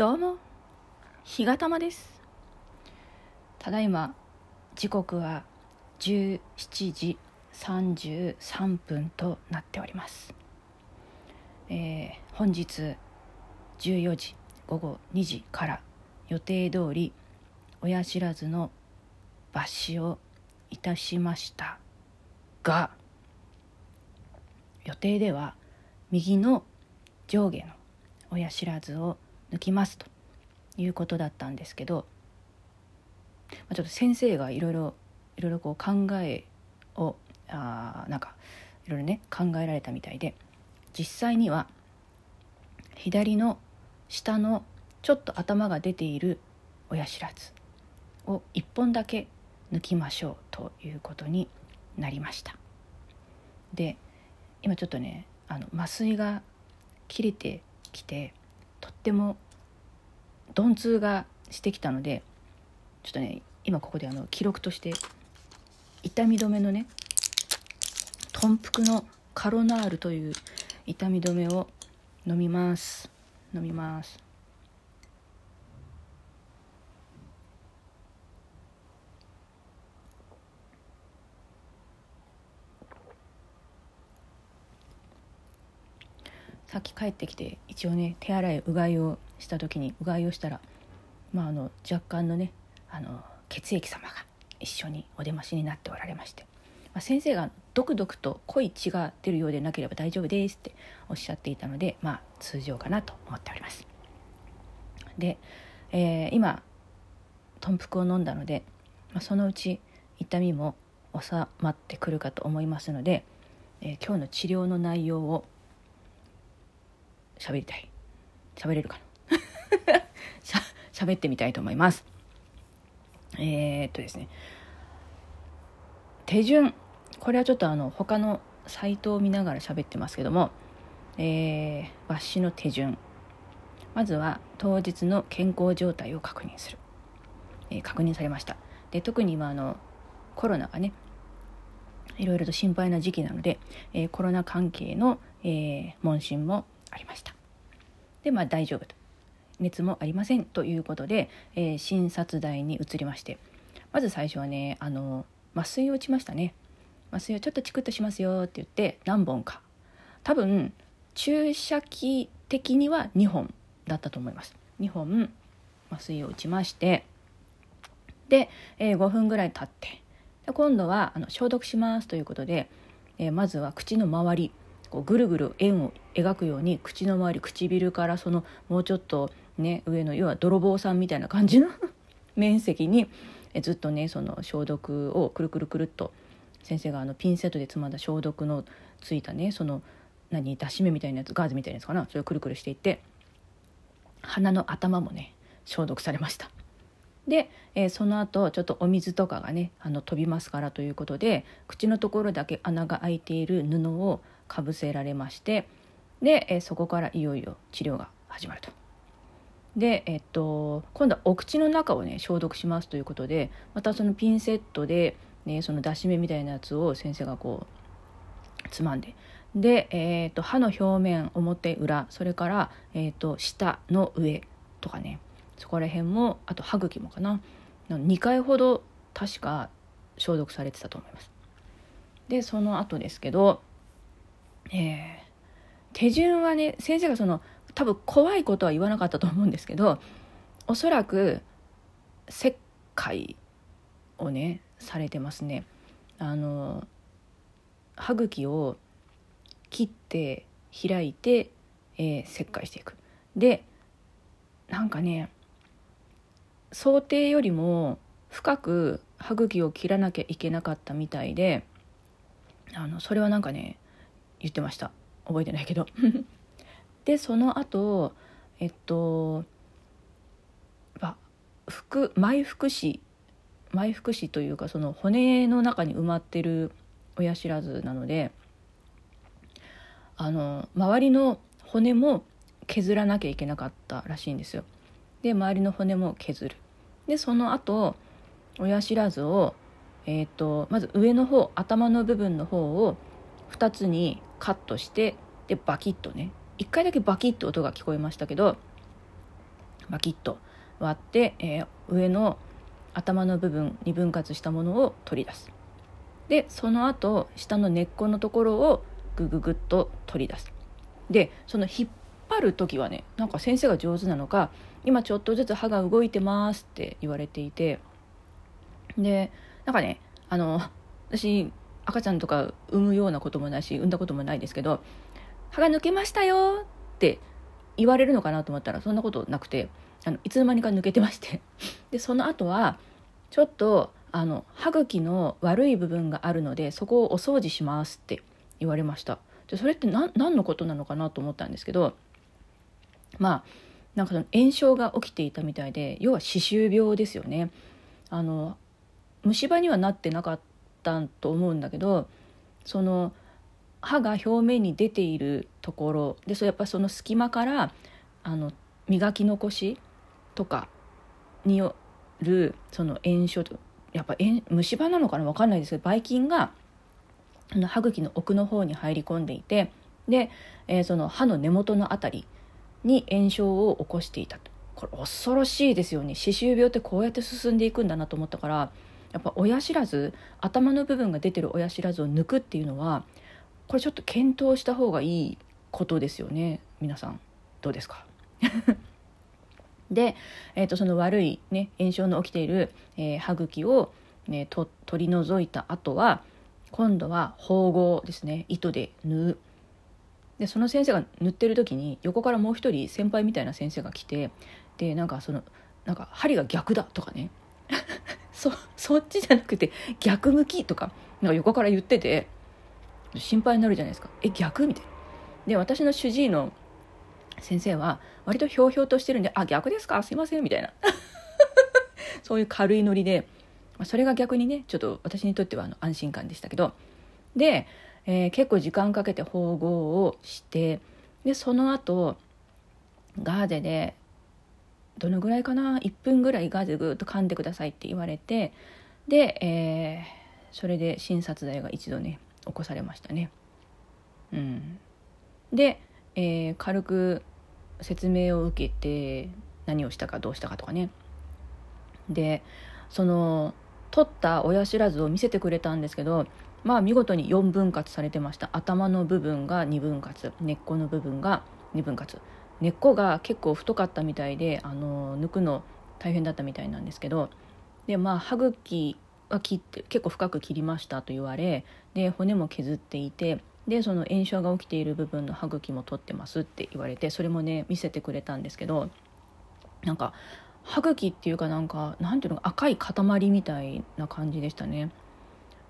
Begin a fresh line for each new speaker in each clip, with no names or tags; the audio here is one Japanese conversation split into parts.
どうも。日がたまです。ただいま時刻は17時33分となっております、えー本日14時午後2時から予定通り親知らずの抜歯をいたしましたが予定では右の上下の親知らずを抜きますということだったんですけど、まあ、ちょっと先生がいろいろいろいろこう考えをあなんかいろいろね考えられたみたいで実際には左の下のちょっと頭が出ている親知らずを1本だけ抜きましょうということになりました。で今ちょっとねあの麻酔が切れてきてとっても鈍痛がしてきたのでちょっとね今ここであの記録として痛み止めのね豚腹のカロナールという痛み止めを飲みます。飲みます。さっき帰ってきて一応ね手洗いうがいをした時にうがいをしたら、まあ、あの若干のねあの血液様が一緒にお出ましになっておられまして、まあ、先生がドクドクと濃い血が出るようでなければ大丈夫ですっておっしゃっていたのでまあ通常かなと思っております。で、えー今豚腹を飲んだので、まあ、そのうち痛みも収まってくるかと思いますので、えー今日の治療の内容を喋りたい。喋れるかな？しゃ喋ってみたいと思います。えー、っとですね。手順。これはちょっとあの他のサイトを見ながら喋ってますけども、えー、抜歯の手順。まずは当日の健康状態を確認する、えー確認されました。で特に今あのコロナがねいろいろと心配な時期なので、えーコロナ関係の、えー問診もありました。でまあ大丈夫と。熱もありませんということで、えー診察台に移りまして。まず最初はねあの麻酔を打ちましたね。麻酔をちょっとチクッとしますよって言って何本か。多分注射器的には2本だったと思います。2本麻酔を打ちまして。で、えー5分ぐらい経って。で今度はあの消毒しますということで、えーまずは口の周りこうぐるぐる円を描くように口の周り唇からそのもうちょっとね上の要は泥棒さんみたいな感じの 面積にえずっとねその消毒をくるくるくるっと先生があのピンセットでつまんだ消毒のついたねその何出し目みたいなやつガーゼみたいなやつかな？それをくるくるしていって鼻の頭もね消毒されました。で、えーその後ちょっとお水とかがねあの飛びますからということで口のところだけ穴が開いている布をかぶせられましてで、えそこからいよいよ治療が始まると。で、えっと、今度はお口の中をね消毒しますということでまたそのピンセットで、ね、その出し目みたいなやつを先生がこうつまんでで、えー、と歯の表面表裏それから、えー、と下の上とかねそこら辺もあと歯茎もかな2回ほど確か消毒されてたと思います。でその後ですけど、えー手順はね先生がその多分怖いことは言わなかったと思うんですけどおそらく切開をねされてますね。あの歯茎を切って開いて、えー切開していく。でなんかね想定よりも深く歯茎を切らなきゃいけなかったみたいであのそれはなんかね言ってました覚えてないけど でその後えっとま腹前腹子前腹子というかその骨の中に埋まってる親知らずなのであの周りの骨も削らなきゃいけなかったらしいんですよ。で周りの骨も削る。でその後親知らずを、えー、とまず上の方頭の部分の方を2つにカットしてでバキッとね。1回だけバキッと音が聞こえましたけどバキッと割って、えー、上の頭の部分に分割したものを取り出す。でその後下の根っこのところをグググッと取り出す。でその引っ張る時はねなんか先生が上手なのか今ちょっとずつ歯が動いてますって言われていてでなんかねあの私赤ちゃんとか産むようなこともないし産んだこともないですけど歯が抜けましたよって言われるのかなと思ったらそんなことなくてあのいつの間にか抜けてまして。でその後はちょっとあの歯茎の悪い部分があるのでそこをお掃除しますって言われました。でそれって何のことなのかなと思ったんですけどまあなんかその炎症が起きていたみたいで要は歯周病ですよね。あの虫歯にはなってなかったと思うんだけどその歯が表面に出ているところでそやっぱその隙間からあの磨き残しとかによるその炎症とやっぱ虫歯なのかな？分かんないですけどばい菌が歯茎の奥の方に入り込んでいてで、えー、その歯の根元の辺りに炎症を起こしていたと。これ恐ろしいですよね。歯周病ってこうやって進んでいくんだなと思ったからやっぱ親知らず頭の部分が出てる親知らずを抜くっていうのはこれちょっと検討した方がいいことですよね皆さん。どうですか？で、えー、とその悪い、ね、炎症の起きている、えー、歯茎を、ね、と取り除いた後は今度は縫合ですね糸で縫う。でその先生が塗ってる時に横からもう一人先輩みたいな先生が来てでなんかそのなんか針が逆だとかねそ そっちじゃなくて逆向きとかなんか横から言ってて心配になるじゃないですか。え逆みたいな。で私の主治医の先生は割とひょうひょうとしてるんで「あ逆ですか？すいません」みたいな。そういう軽いノリでそれが逆にねちょっと私にとってはあの安心感でしたけど。で、えー、結構時間かけて縫合をしてでその後ガーゼでどのぐらいかな？1分ぐらいガーゼぐっと噛んでくださいって言われてで、えー、それで診察代が一度ね起こされましたね。うん、で、えー、軽く説明を受けて何をしたかどうしたかとかね。でその取った親知らずを見せてくれたんですけどまあ見事に4分割されてました。頭の部分が2分割根っこの部分が2分割。根っこが結構太かったみたいであの抜くの大変だったみたいなんですけどでまあ歯茎は切って結構深く切りましたと言われで骨も削っていてでその炎症が起きている部分の歯茎も取ってますって言われてそれもね見せてくれたんですけどなんか歯茎っていうかなんかなんていうの赤い塊みたいな感じでしたね。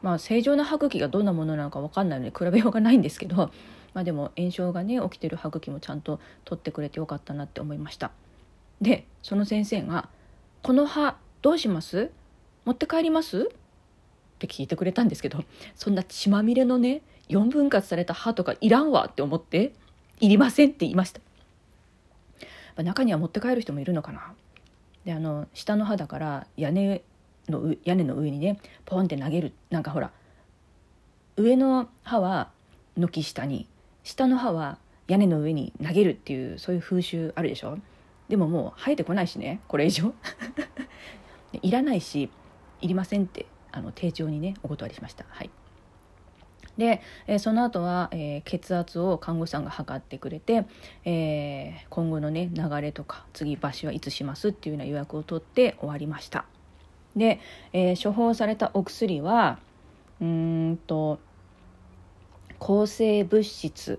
まあ正常な歯茎がどんなものなのか分かんないので比べようがないんですけど、まあ、でも炎症がね起きてる歯茎もちゃんと取ってくれてよかったなって思いました。でその先生が「この歯どうします？持って帰ります?」って聞いてくれたんですけどそんな血まみれのね4分割された歯とかいらんわって思って「いりません」って言いました。まあ中には持って帰る人もいるのかなであの下の歯だから屋根の屋根の上にねポンって投げるなんかほら上の歯は軒下に下の歯は屋根の上に投げるっていうそういう風習あるでしょ？でももう生えてこないしねこれ以上。いらないしいりませんってあの丁重にねお断りしました。はい。で、えー、その後は、えー、血圧を看護師さんが測ってくれて、えー、今後のね流れとか次場所はいつしますっていうような予約を取って終わりました。で、え処方されたお薬はうんと抗生物質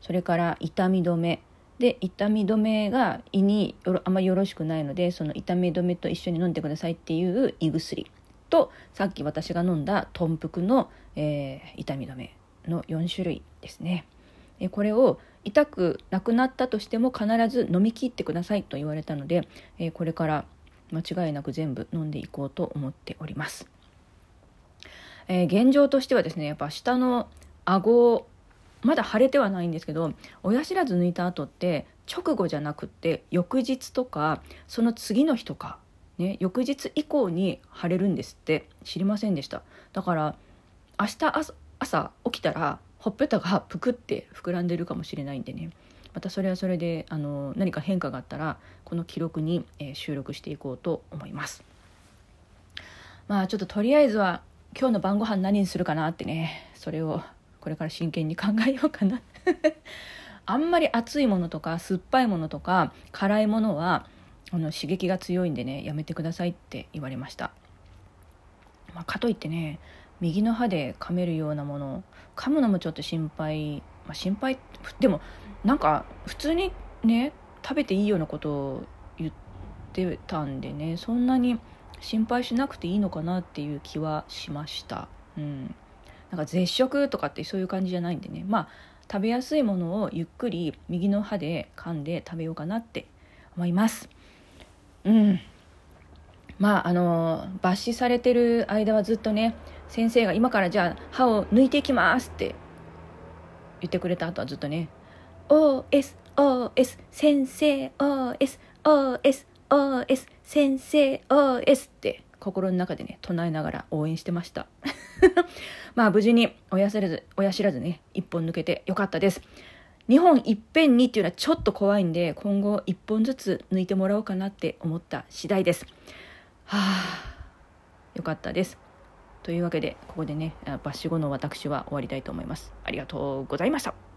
それから痛み止めで痛み止めが胃にあんまりよろしくないのでその痛み止めと一緒に飲んでくださいっていう胃薬とさっき私が飲んだ豚腹の、えー、痛み止めの4種類ですね。えこれを痛くなくなったとしても必ず飲み切ってくださいと言われたので、えこれから間違いなく全部飲んでいこうと思っております。え、現状としてはですねやっぱ下の顎まだ腫れてはないんですけど親知らず抜いた後って直後じゃなくって翌日とかその次の日とかね、翌日以降に腫れるんですって知りませんでした。だから明日朝起きたらほっぺたが ぷくって膨らんでるかもしれないんでね。またそれはそれであの何か変化があったらこの記録に、えー、収録していこうと思います。まあちょっととりあえずは今日の晩ご飯何にするかなってねそれをこれから真剣に考えようかな。あんまり熱いものとか酸っぱいものとか辛いものはあの刺激が強いんでねやめてくださいって言われました、まあ、かといってね右の歯で噛めるようなもの噛むのもちょっと心配、まあ、心配でもなんか普通にね食べていいようなことを言ってたんでねそんなに心配しなくていいのかなっていう気はしました。うん。なんか絶食とかってそういう感じじゃないんでね。まあ食べやすいものをゆっくり右の歯で噛んで食べようかなって思います。うん。まああの抜歯されてる間はずっとね先生が今からじゃあ歯を抜いていきますって言ってくれた後はずっとね OSOS 先生 OSOSOS 先生 OS って心の中でね唱えながら応援してました。まあ無事に親知らず親知らずね一本抜けてよかったです。2本いっぺんにっていうのはちょっと怖いんで今後1本ずつ抜いてもらおうかなって思った次第です。はあよかったです。というわけでここでね抜歯後の私は終わりたいと思います。ありがとうございました。